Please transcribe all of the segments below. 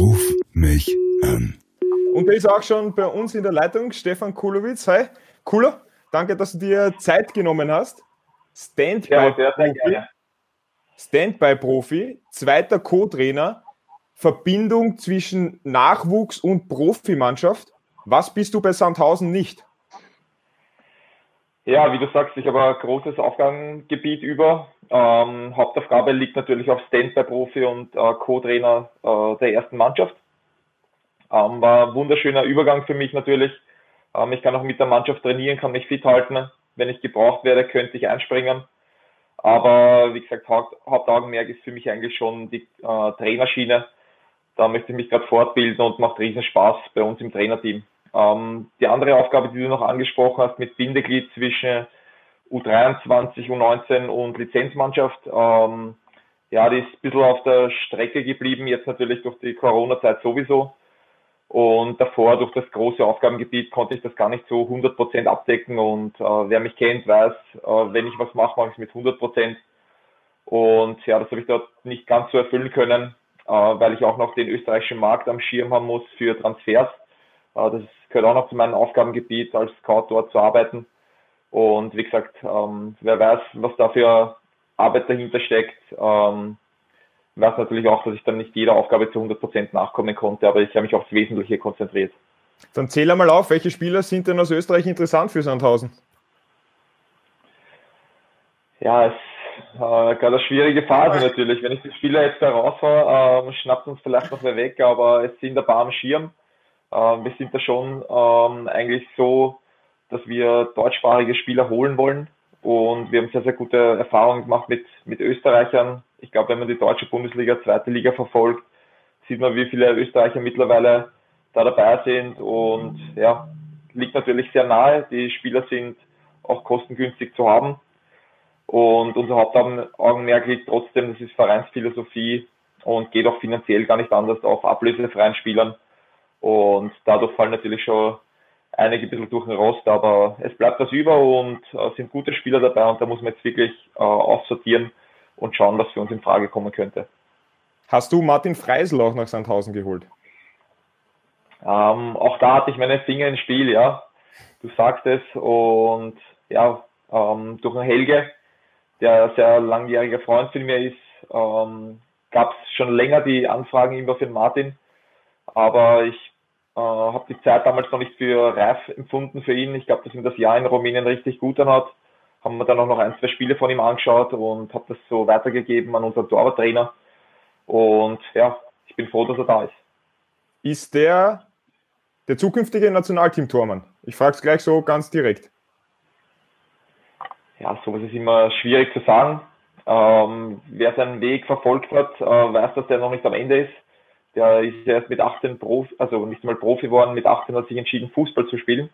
Ruf mich an. Und der ist auch schon bei uns in der Leitung, Stefan Kulowitz. Hi, Kulo, danke, dass du dir Zeit genommen hast. Standby-Profi, Standby-Profi, zweiter Co-Trainer, Verbindung zwischen Nachwuchs und Profimannschaft. Was bist du bei Sandhausen nicht? Ja, wie du sagst, ich habe ein großes Aufgabengebiet über. Ähm, Hauptaufgabe liegt natürlich auf Standby-Profi und äh, Co-Trainer äh, der ersten Mannschaft. Ähm, war ein wunderschöner Übergang für mich natürlich. Ähm, ich kann auch mit der Mannschaft trainieren, kann mich fit halten. Wenn ich gebraucht werde, könnte ich einspringen. Aber wie gesagt, Haupt, Hauptaugenmerk ist für mich eigentlich schon die äh, Trainerschiene. Da möchte ich mich gerade fortbilden und macht riesen Spaß bei uns im Trainerteam. Ähm, die andere Aufgabe, die du noch angesprochen hast, mit Bindeglied zwischen U23, U19 und Lizenzmannschaft, ähm, ja, die ist ein bisschen auf der Strecke geblieben, jetzt natürlich durch die Corona-Zeit sowieso. Und davor, durch das große Aufgabengebiet, konnte ich das gar nicht so 100% abdecken. Und äh, wer mich kennt, weiß, äh, wenn ich was mache, mache ich es mit 100%. Und ja, das habe ich dort nicht ganz so erfüllen können, äh, weil ich auch noch den österreichischen Markt am Schirm haben muss für Transfers. Äh, das gehört auch noch zu meinem Aufgabengebiet, als Scout dort zu arbeiten. Und wie gesagt, ähm, wer weiß, was da für Arbeit dahinter steckt, ähm, weiß natürlich auch, dass ich dann nicht jeder Aufgabe zu 100% nachkommen konnte, aber ich habe mich aufs Wesentliche konzentriert. Dann zähl einmal auf, welche Spieler sind denn aus Österreich interessant für Sandhausen? Ja, es ist äh, gerade eine schwierige Phase natürlich. Wenn ich die Spieler jetzt da rausfahre, ähm, schnappt uns vielleicht noch wer weg, aber es sind ein paar am Schirm. Ähm, wir sind da schon ähm, eigentlich so, dass wir deutschsprachige Spieler holen wollen. Und wir haben sehr, sehr gute Erfahrungen gemacht mit, mit Österreichern. Ich glaube, wenn man die deutsche Bundesliga, zweite Liga verfolgt, sieht man, wie viele Österreicher mittlerweile da dabei sind. Und ja, liegt natürlich sehr nahe. Die Spieler sind auch kostengünstig zu haben. Und unser Hauptaugenmerk liegt trotzdem, das ist Vereinsphilosophie und geht auch finanziell gar nicht anders auf ablösefreien Spielern. Und dadurch fallen natürlich schon einige ein bisschen durch den Rost, aber es bleibt was über und äh, sind gute Spieler dabei und da muss man jetzt wirklich äh, aussortieren und schauen, was für uns in Frage kommen könnte. Hast du Martin Freisel auch nach Sandhausen geholt? Ähm, auch da hatte ich meine Finger ins Spiel, ja. Du sagst es und ja, ähm, durch den Helge, der ein sehr langjähriger Freund von mir ist, ähm, gab es schon länger die Anfragen immer für den Martin, aber ich äh, habe die Zeit damals noch nicht für reif empfunden für ihn. Ich glaube, dass ihm das Jahr in Rumänien richtig gut dann hat. Haben wir dann auch noch ein, zwei Spiele von ihm angeschaut und habe das so weitergegeben an unseren Torwarttrainer. Und ja, ich bin froh, dass er da ist. Ist der der zukünftige Nationalteam-Tormann? Ich frage es gleich so ganz direkt. Ja, sowas ist immer schwierig zu sagen. Ähm, wer seinen Weg verfolgt hat, äh, weiß, dass der noch nicht am Ende ist. Der ist erst mit 18 Profi, also nicht mal Profi geworden, mit 18 hat sich entschieden, Fußball zu spielen.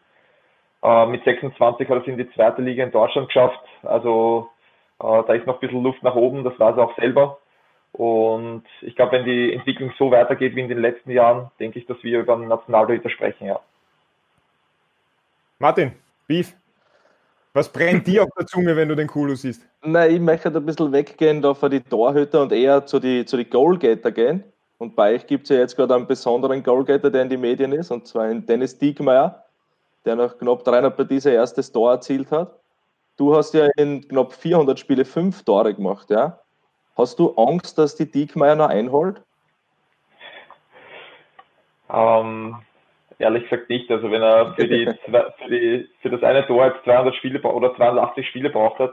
Äh, mit 26 hat er es in die zweite Liga in Deutschland geschafft. Also äh, da ist noch ein bisschen Luft nach oben, das weiß er auch selber. Und ich glaube, wenn die Entwicklung so weitergeht wie in den letzten Jahren, denke ich, dass wir über einen Nationaltorhüter sprechen, ja. Martin, Beef, was brennt dir auf der Zunge, wenn du den Kulo siehst? Nein, ich möchte ein bisschen weggehen da von die Torhüter und eher zu die, zu die Goalgetter gehen. Und bei euch gibt es ja jetzt gerade einen besonderen Goalgetter, der in die Medien ist, und zwar in Dennis Diekmeyer, der nach knapp 300 Partien sein erstes Tor erzielt hat. Du hast ja in knapp 400 Spiele fünf Tore gemacht, ja? Hast du Angst, dass die Diekmeyer noch einholt? Ähm, ehrlich gesagt nicht. Also wenn er für, die, für, die, für das eine Tor jetzt 200 Spiele oder 280 Spiele braucht hat,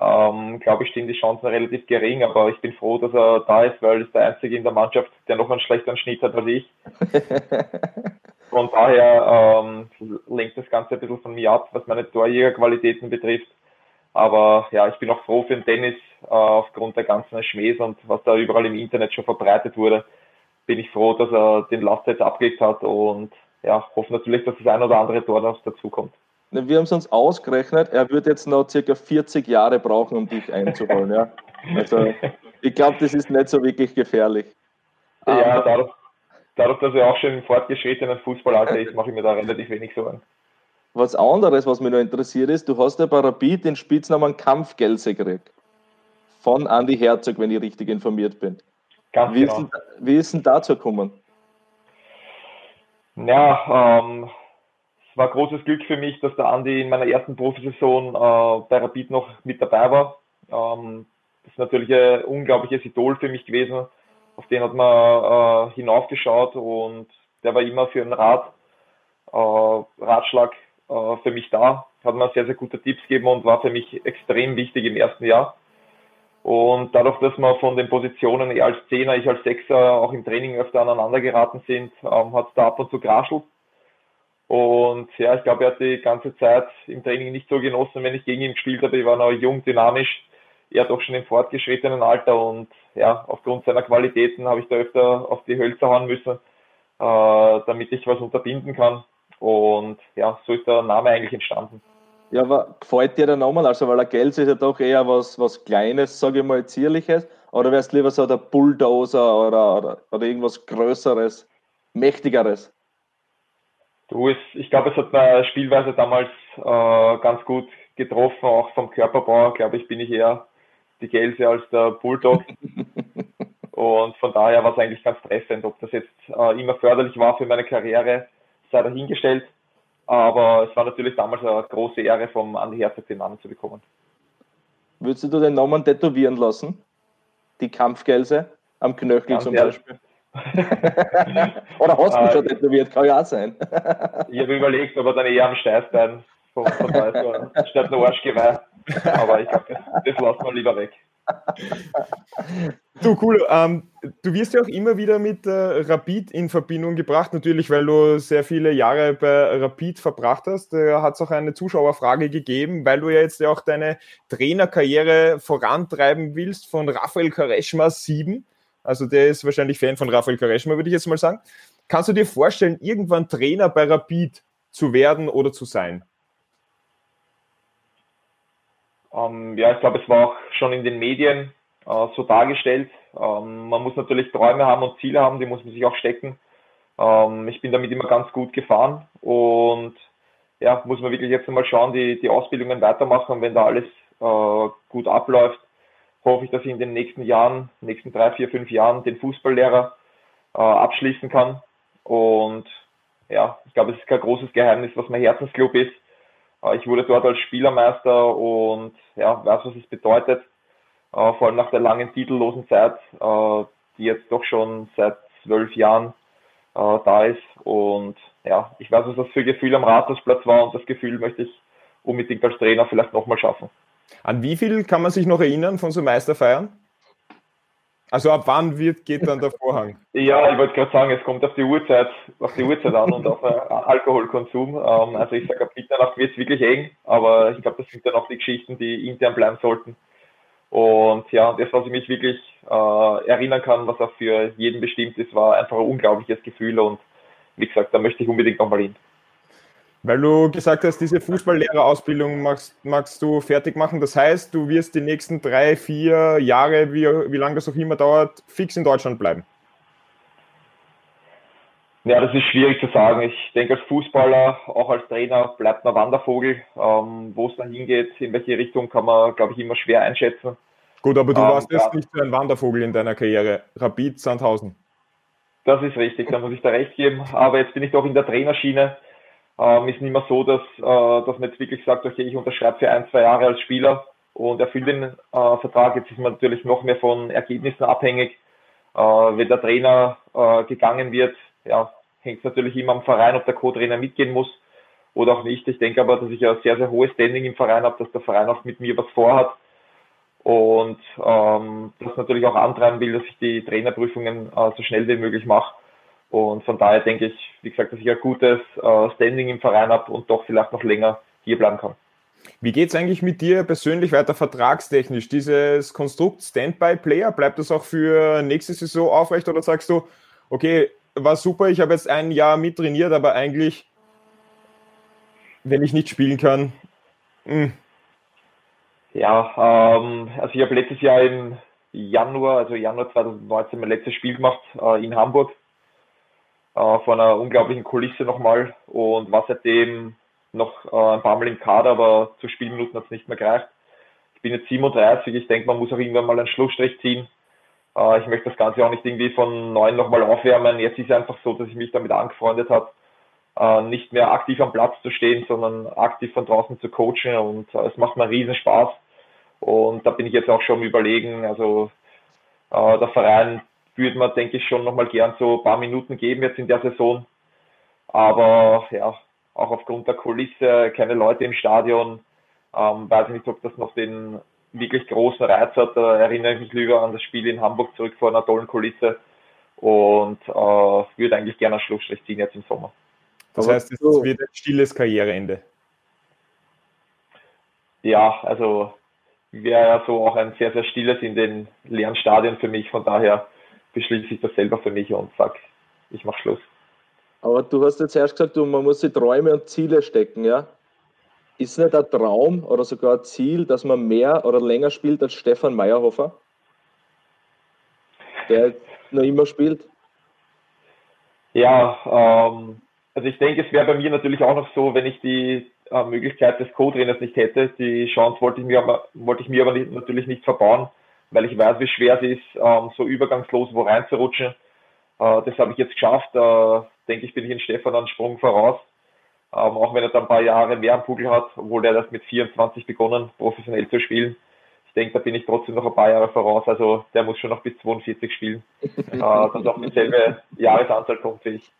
ähm, glaube ich, stehen die Chancen relativ gering, aber ich bin froh, dass er da ist, weil er ist der Einzige in der Mannschaft, der noch einen schlechteren Schnitt hat als ich. Von daher ähm, lenkt das Ganze ein bisschen von mir ab, was meine Torjägerqualitäten betrifft. Aber ja, ich bin auch froh für den Tennis äh, aufgrund der ganzen Schmähs und was da überall im Internet schon verbreitet wurde. Bin ich froh, dass er den Last jetzt abgelegt hat und ja, hoffe natürlich, dass das ein oder andere Tor noch dazukommt. Wir haben es uns ausgerechnet, er wird jetzt noch circa 40 Jahre brauchen, um dich einzuholen. Ja? Also ich glaube, das ist nicht so wirklich gefährlich. Ja, dadurch, dadurch, dass er auch schon im fortgeschrittenen Fußballalter ist, mache ich mir da relativ wenig Sorgen. Was anderes, was mich noch interessiert ist, du hast ja bei Rapid den Spitznamen Kampfgelse gekriegt. Von Andy Herzog, wenn ich richtig informiert bin. Ganz wie, genau. ist denn, wie ist denn dazu gekommen? Ja, ähm, es war großes Glück für mich, dass der Andi in meiner ersten Profisaison äh, bei Rapid noch mit dabei war. Ähm, das ist natürlich ein unglaubliches Idol für mich gewesen. Auf den hat man äh, hinaufgeschaut und der war immer für einen Rat, äh, Ratschlag äh, für mich da. Hat mir sehr, sehr gute Tipps gegeben und war für mich extrem wichtig im ersten Jahr. Und dadurch, dass wir von den Positionen, er als Zehner, ich als Sechser, auch im Training öfter aneinander geraten sind, ähm, hat es da ab und zu geraschelt. Und ja, ich glaube, er hat die ganze Zeit im Training nicht so genossen, wenn ich gegen ihn gespielt habe. Ich war noch jung, dynamisch, er doch schon im fortgeschrittenen Alter und ja, aufgrund seiner Qualitäten habe ich da öfter auf die Hölzer hauen müssen, äh, damit ich was unterbinden kann. Und ja, so ist der Name eigentlich entstanden. Ja, aber gefällt dir der Name? Also, weil der Gels ist ja doch eher was, was Kleines, sage ich mal, Zierliches. Oder wärst du lieber so der Bulldozer oder, oder, oder irgendwas Größeres, Mächtigeres? Du, es, ich glaube, es hat meine Spielweise damals äh, ganz gut getroffen, auch vom Körperbau, glaube ich, bin ich eher die Gelse als der Bulldog. Und von daher war es eigentlich ganz treffend. Ob das jetzt äh, immer förderlich war für meine Karriere, sei dahingestellt. Aber es war natürlich damals eine große Ehre, vom Andi Herzog den Namen zu bekommen. Würdest du den Namen tätowieren lassen? Die Kampfgelse am Knöchel ganz zum ehrlich. Beispiel? Oder hast du äh, schon tätowiert? Kann ja auch sein. ich habe überlegt, aber dann eher am Steißbein von, von da, statt ein Arschgeweih. Aber ich glaube, das, das lassen wir lieber weg. Du, cool. Ähm, du wirst ja auch immer wieder mit äh, Rapid in Verbindung gebracht, natürlich, weil du sehr viele Jahre bei Rapid verbracht hast. Da hat es auch eine Zuschauerfrage gegeben, weil du ja jetzt ja auch deine Trainerkarriere vorantreiben willst von Rafael Kareschma 7. Also der ist wahrscheinlich Fan von Rafael Kareschma, würde ich jetzt mal sagen. Kannst du dir vorstellen, irgendwann Trainer bei Rapid zu werden oder zu sein? Ähm, ja, ich glaube, es war auch schon in den Medien äh, so dargestellt. Ähm, man muss natürlich Träume haben und Ziele haben, die muss man sich auch stecken. Ähm, ich bin damit immer ganz gut gefahren und ja, muss man wirklich jetzt mal schauen, die, die Ausbildungen weitermachen und wenn da alles äh, gut abläuft, hoffe ich, dass ich in den nächsten Jahren, nächsten drei, vier, fünf Jahren den Fußballlehrer äh, abschließen kann. Und ja, ich glaube, es ist kein großes Geheimnis, was mein Herzensclub ist. Äh, ich wurde dort als Spielermeister und ja, weiß, was es bedeutet, äh, vor allem nach der langen titellosen Zeit, äh, die jetzt doch schon seit zwölf Jahren da ist. Und ja, ich weiß, was das für Gefühl am Rathausplatz war und das Gefühl möchte ich unbedingt als Trainer vielleicht nochmal schaffen. An wie viel kann man sich noch erinnern von so Meisterfeiern? Also ab wann wird, geht dann der Vorhang? Ja, ich wollte gerade sagen, es kommt auf die Uhrzeit, auf die Uhrzeit an und auf äh, Alkoholkonsum. Ähm, also ich sage, ab Mitternacht wird es wirklich eng, aber ich glaube, das sind dann auch die Geschichten, die intern bleiben sollten. Und ja, das, was ich mich wirklich äh, erinnern kann, was auch für jeden bestimmt ist, war einfach ein unglaubliches Gefühl und wie gesagt, da möchte ich unbedingt nochmal hin. Weil du gesagt hast, diese Fußballlehrerausbildung magst, magst du fertig machen. Das heißt, du wirst die nächsten drei, vier Jahre, wie, wie lange das auch immer dauert, fix in Deutschland bleiben. Ja, das ist schwierig zu sagen. Ich denke, als Fußballer, auch als Trainer, bleibt man Wandervogel. Ähm, Wo es dann hingeht, in welche Richtung, kann man, glaube ich, immer schwer einschätzen. Gut, aber du ähm, warst jetzt ja. nicht so ein Wandervogel in deiner Karriere. Rapid Sandhausen. Das ist richtig, da muss ich da recht geben. Aber jetzt bin ich doch in der Trainerschiene. Ähm, ist nicht mehr so, dass, äh, dass man jetzt wirklich sagt, okay, ich unterschreibe für ein, zwei Jahre als Spieler und erfülle den äh, Vertrag. Jetzt ist man natürlich noch mehr von Ergebnissen abhängig. Äh, wenn der Trainer äh, gegangen wird, ja, hängt es natürlich immer am Verein, ob der Co-Trainer mitgehen muss oder auch nicht. Ich denke aber, dass ich ein sehr, sehr hohes Standing im Verein habe, dass der Verein auch mit mir was vorhat und ähm, das natürlich auch antreiben will, dass ich die Trainerprüfungen äh, so schnell wie möglich mache. Und von daher denke ich, wie gesagt, dass ich ein gutes äh, Standing im Verein habe und doch vielleicht noch länger hier bleiben kann. Wie geht es eigentlich mit dir persönlich weiter vertragstechnisch? Dieses Konstrukt Standby-Player, bleibt das auch für nächste Saison aufrecht oder sagst du, okay, war super, ich habe jetzt ein Jahr mittrainiert, aber eigentlich, wenn ich nicht spielen kann, mh. Hm. Ja, ähm, also ich habe letztes Jahr im Januar, also Januar 2019 mein letztes Spiel gemacht äh, in Hamburg äh, vor einer unglaublichen Kulisse nochmal und war seitdem noch äh, ein paar Mal im Kader, aber zu Spielminuten hat es nicht mehr gereicht. Ich bin jetzt 37, ich denke, man muss auch irgendwann mal einen Schlussstrich ziehen. Äh, ich möchte das Ganze auch nicht irgendwie von neuem nochmal aufwärmen. Jetzt ist es einfach so, dass ich mich damit angefreundet habe äh, nicht mehr aktiv am Platz zu stehen, sondern aktiv von draußen zu coachen und äh, es macht mir riesen Spaß. Und da bin ich jetzt auch schon überlegen, also äh, der Verein würde man, denke ich, schon nochmal gern so ein paar Minuten geben jetzt in der Saison. Aber ja, auch aufgrund der Kulisse, keine Leute im Stadion, ähm, weiß ich nicht, ob das noch den wirklich großen Reiz hat. Da erinnere ich mich lieber an das Spiel in Hamburg zurück vor einer tollen Kulisse und äh, würde eigentlich gerne einen Schlussstrich ziehen jetzt im Sommer. Das heißt, es wird ein stilles Karriereende. Ja, also wäre ja so auch ein sehr, sehr stilles in den leeren Stadien für mich. Von daher beschließe ich das selber für mich und sage, ich mache Schluss. Aber du hast jetzt erst gesagt, man muss sich Träume und Ziele stecken, ja? Ist nicht ein Traum oder sogar ein Ziel, dass man mehr oder länger spielt als Stefan Meyerhofer? Der noch immer spielt? Ja, ähm, also ich denke, es wäre bei mir natürlich auch noch so, wenn ich die äh, Möglichkeit des Co-Trainers nicht hätte. Die Chance wollte ich mir aber, wollte ich mir aber nicht, natürlich nicht verbauen, weil ich weiß, wie schwer es ist, ähm, so übergangslos wo reinzurutschen. Äh, das habe ich jetzt geschafft. Äh, denke ich, bin ich in Stefan einen Sprung voraus. Ähm, auch wenn er dann ein paar Jahre mehr am Pugel hat, obwohl er das mit 24 begonnen, professionell zu spielen. Ich denke, da bin ich trotzdem noch ein paar Jahre voraus. Also der muss schon noch bis 42 spielen, äh, dass auch dieselbe Jahresanzahl kommt wie ich.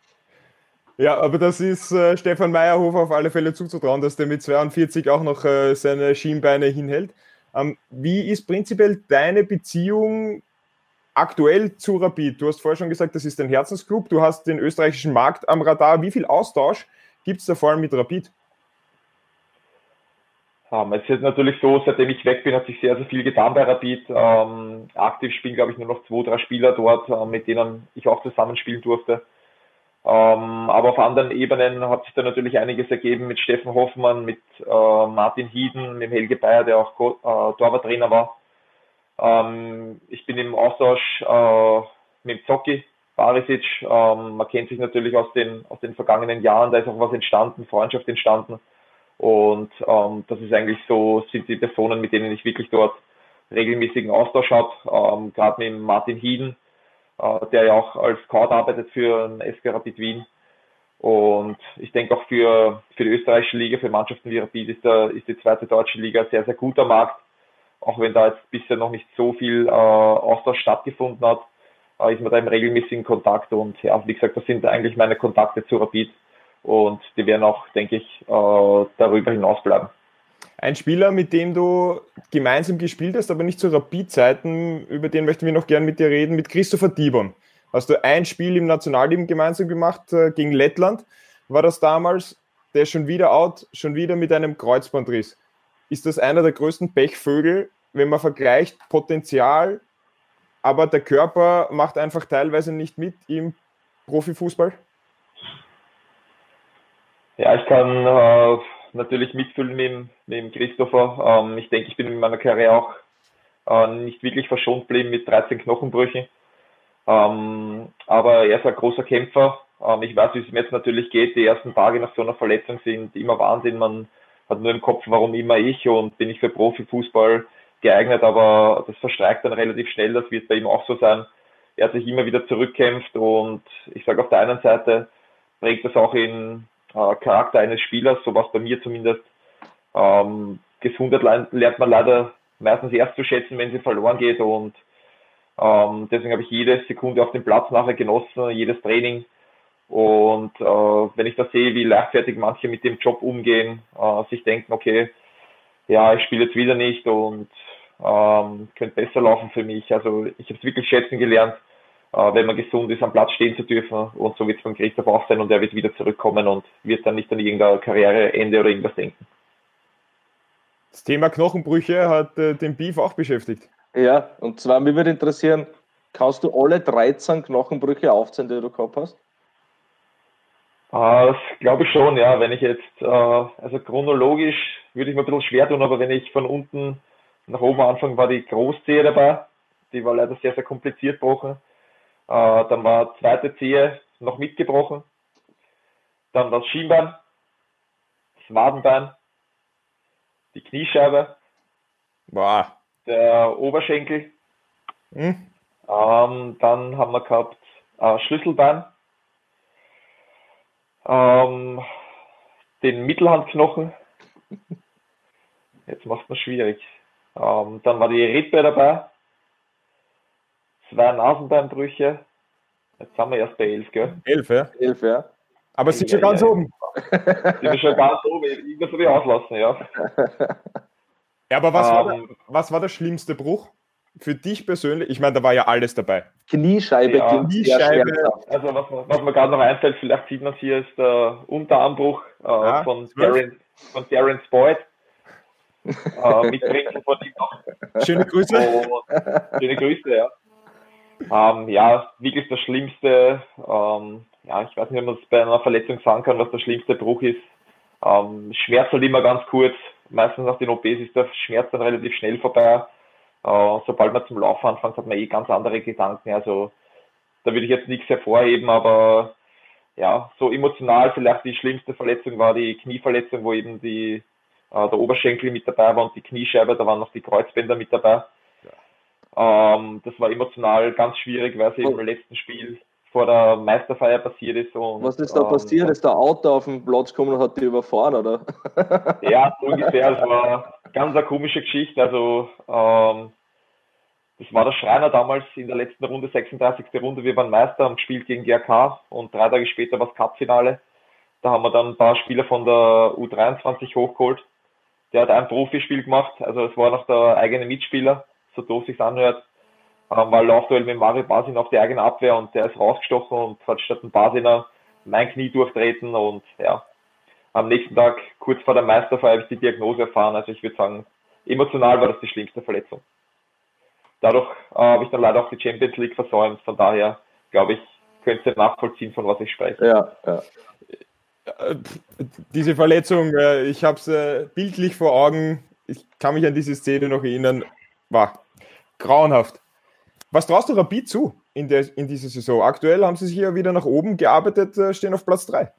Ja, aber das ist äh, Stefan Meyerhofer auf alle Fälle zuzutrauen, dass der mit 42 auch noch äh, seine Schienbeine hinhält. Ähm, wie ist prinzipiell deine Beziehung aktuell zu Rapid? Du hast vorher schon gesagt, das ist ein Herzensclub. Du hast den österreichischen Markt am Radar. Wie viel Austausch gibt es da vor allem mit Rapid? Es ist natürlich so, seitdem ich weg bin, hat sich sehr, sehr viel getan bei Rapid. Ähm, aktiv spielen, glaube ich, nur noch zwei, drei Spieler dort, äh, mit denen ich auch zusammenspielen durfte. Ähm, aber auf anderen Ebenen hat sich da natürlich einiges ergeben mit Steffen Hoffmann, mit äh, Martin Hieden, mit Helge Bayer, der auch äh, Torwarttrainer war. Ähm, ich bin im Austausch äh, mit Zocki, Barisic. Ähm, man kennt sich natürlich aus den, aus den vergangenen Jahren, da ist auch was entstanden, Freundschaft entstanden. Und ähm, das ist eigentlich so, sind die Personen, mit denen ich wirklich dort regelmäßigen Austausch habe. Ähm, Gerade mit Martin Hieden, der ja auch als Scout arbeitet für den SK Rapid Wien. Und ich denke auch für, für die österreichische Liga, für Mannschaften wie Rapid ist, der, ist die zweite deutsche Liga sehr, sehr guter Markt. Auch wenn da jetzt bisher noch nicht so viel äh, Austausch stattgefunden hat, äh, ist man da im regelmäßigen Kontakt. Und ja, wie gesagt, das sind eigentlich meine Kontakte zu Rapid. Und die werden auch, denke ich, äh, darüber hinaus bleiben. Ein Spieler, mit dem du gemeinsam gespielt hast, aber nicht zu Rapid-Zeiten, über den möchten wir noch gerne mit dir reden, mit Christopher Dibon. Hast du ein Spiel im Nationalteam gemeinsam gemacht äh, gegen Lettland? War das damals? Der ist schon wieder out, schon wieder mit einem Kreuzbandriss. Ist das einer der größten Pechvögel, wenn man vergleicht Potenzial, aber der Körper macht einfach teilweise nicht mit im Profifußball? Ja, ich kann äh, natürlich mitfühlen mit, dem Christopher. Ähm, ich denke, ich bin in meiner Karriere auch äh, nicht wirklich verschont geblieben mit 13 Knochenbrüchen. Ähm, aber er ist ein großer Kämpfer. Ähm, ich weiß, wie es ihm jetzt natürlich geht. Die ersten Tage nach so einer Verletzung sind immer Wahnsinn. Man hat nur im Kopf, warum immer ich und bin ich für Profifußball geeignet, aber das verstreicht dann relativ schnell. Das wird bei ihm auch so sein. Er hat sich immer wieder zurückkämpft und ich sage auf der einen Seite bringt das auch in äh, Charakter eines Spielers, so was bei mir zumindest. Ähm, Gesundheit lernt man leider meistens erst zu schätzen, wenn sie verloren geht und ähm, deswegen habe ich jede Sekunde auf dem Platz nachher genossen, jedes Training. Und äh, wenn ich da sehe, wie leichtfertig manche mit dem Job umgehen, äh, sich denken, okay, ja, ich spiele jetzt wieder nicht und ähm, könnte besser laufen für mich. Also ich habe es wirklich schätzen gelernt, wenn man gesund ist, am Platz stehen zu dürfen. Und so wird es beim Christoph auch sein und er wird wieder zurückkommen und wird dann nicht an irgendein Karriereende oder irgendwas denken. Das Thema Knochenbrüche hat äh, den Beef auch beschäftigt. Ja, und zwar, mich würde interessieren, kannst du alle 13 Knochenbrüche aufzählen, die du gehabt hast? Ah, das glaube ich schon, ja. Wenn ich jetzt, äh, also chronologisch würde ich mir ein bisschen schwer tun, aber wenn ich von unten nach oben anfange, war die Großzehe dabei. Die war leider sehr, sehr kompliziert gebrochen. Äh, dann war zweite Zehe noch mitgebrochen. Dann das Schienbein, das Wadenbein, die Kniescheibe, wow. der Oberschenkel. Hm. Ähm, dann haben wir gehabt äh, Schlüsselbein. Ähm, den Mittelhandknochen. Jetzt macht man schwierig. Ähm, dann war die Rippe dabei. Zwei Nasenbeinbrüche. Jetzt sind wir erst bei elf, gell? Elf, ja? Elf, ja. Aber sind schon ganz Ja, oben. Sind wir schon ganz oben. Ich muss mich auslassen, ja. Ja, aber was, war Ähm, der, was war der schlimmste Bruch? Für dich persönlich? Ich meine, da war ja alles dabei. Kniescheibe Ja, Kniescheibe. Also was, mir- was mir gerade noch einfällt, vielleicht sieht man es hier, ist der Unterarmbruch äh, Ja, von. Darren, von Darren Boyd. äh, mitbringen von ihm noch. Schöne Grüße. Und schöne Grüße, ja. Ähm, ja, wirklich das Schlimmste. Ähm, ja, ich weiß nicht, ob man es bei einer Verletzung sagen kann, was der schlimmste Bruch ist. Ähm, Schmerz halt immer ganz kurz. Meistens nach den OPs ist der Schmerz dann relativ schnell vorbei. Äh, sobald man zum Laufen anfängt, hat man eh ganz andere Gedanken. Also da würde ich jetzt nichts hervorheben, aber ja, so emotional vielleicht die schlimmste Verletzung war die Knieverletzung, wo eben die, äh, der Oberschenkel mit dabei war und die Kniescheibe, da waren noch die Kreuzbänder mit dabei. Ähm, das war emotional ganz schwierig, weil es eben im letzten Spiel vor der Meisterfeier passiert ist. Und, Was ist da ähm, passiert? Ist der Auto auf den Platz gekommen und hat die überfahren, oder? Ja, so ungefähr. Das war ganz eine komische Geschichte. Also, ähm, das war der Schreiner damals in der letzten Runde, 36. Runde. Wir waren Meister, haben gespielt gegen GRK und drei Tage später war das Cup-Finale. Da haben wir dann ein paar Spieler von der U23 hochgeholt. Der hat ein Profispiel gemacht, also es war noch der eigene Mitspieler, so doof sich's anhört. Ähm, war ein Laufduell mit Mario Basin auf die eigene Abwehr und der ist rausgestochen und hat statt ein Basiner mein Knie durchtreten und ja, am nächsten Tag, kurz vor der Meisterfeier, habe ich die Diagnose erfahren. Also ich würde sagen, emotional war das die schlimmste Verletzung. Dadurch äh, habe ich dann leider auch die Champions League versäumt. Von daher, glaube ich, könnt ihr nachvollziehen, von was ich spreche. Ja, ja. Äh, Diese Verletzung, äh, ich habe es äh, bildlich vor Augen. Ich kann mich an diese Szene noch erinnern. War grauenhaft. Was traust du Rapid zu in, der, in dieser Saison? Aktuell haben sie sich ja wieder nach oben gearbeitet, äh, stehen auf Platz 3.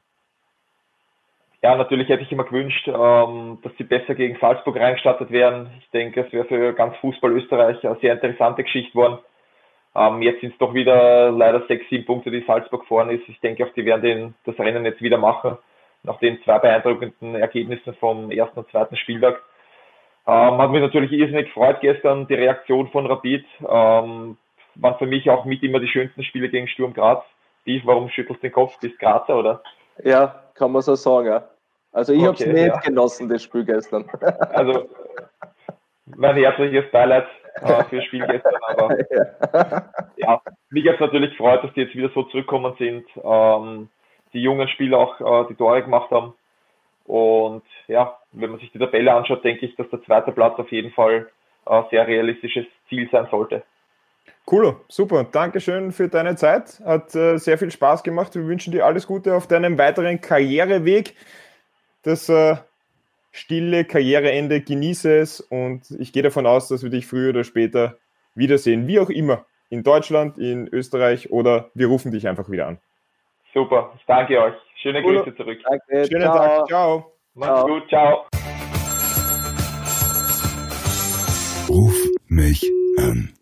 Ja, natürlich hätte ich immer gewünscht, ähm, dass sie besser gegen Salzburg reingestartet wären. Ich denke, es wäre für ganz Fußball Österreich eine sehr interessante Geschichte geworden. Ähm, jetzt sind es doch wieder leider sechs, sieben Punkte, die Salzburg vorne ist. Ich denke, auch die werden den, das Rennen jetzt wieder machen, nach den zwei beeindruckenden Ergebnissen vom ersten und zweiten Spieltag. Ähm, hat mich natürlich irrsinnig gefreut gestern, die Reaktion von Rapid. Ähm, waren für mich auch mit immer die schönsten Spiele gegen Sturm Graz. Wie, warum schüttelst du den Kopf? Bist Grazer, oder? ja, kann man so sagen, ja. Also ich habe es Okay, nicht ja. genossen, das Spiel gestern. Also, mein herzliches Beileid äh, für das Spiel gestern, aber ja, mich hat es natürlich gefreut, dass die jetzt wieder so zurückgekommen sind, ähm, die jungen Spieler auch äh, die Tore gemacht haben. Und ja, wenn man sich die Tabelle anschaut, denke ich, dass der zweite Platz auf jeden Fall ein sehr realistisches Ziel sein sollte. Cool, super. Dankeschön für deine Zeit. Hat äh, sehr viel Spaß gemacht. Wir wünschen dir alles Gute auf deinem weiteren Karriereweg. Das äh, stille Karriereende genieße es und ich gehe davon aus, dass wir dich früher oder später wiedersehen. Wie auch immer. In Deutschland, in Österreich oder wir rufen dich einfach wieder an. Super, ich danke euch. Schöne Cool. Grüße zurück. Danke, Schönen ciao. Tag. Ciao. Macht's Ciao. gut, ciao. Ruf mich an.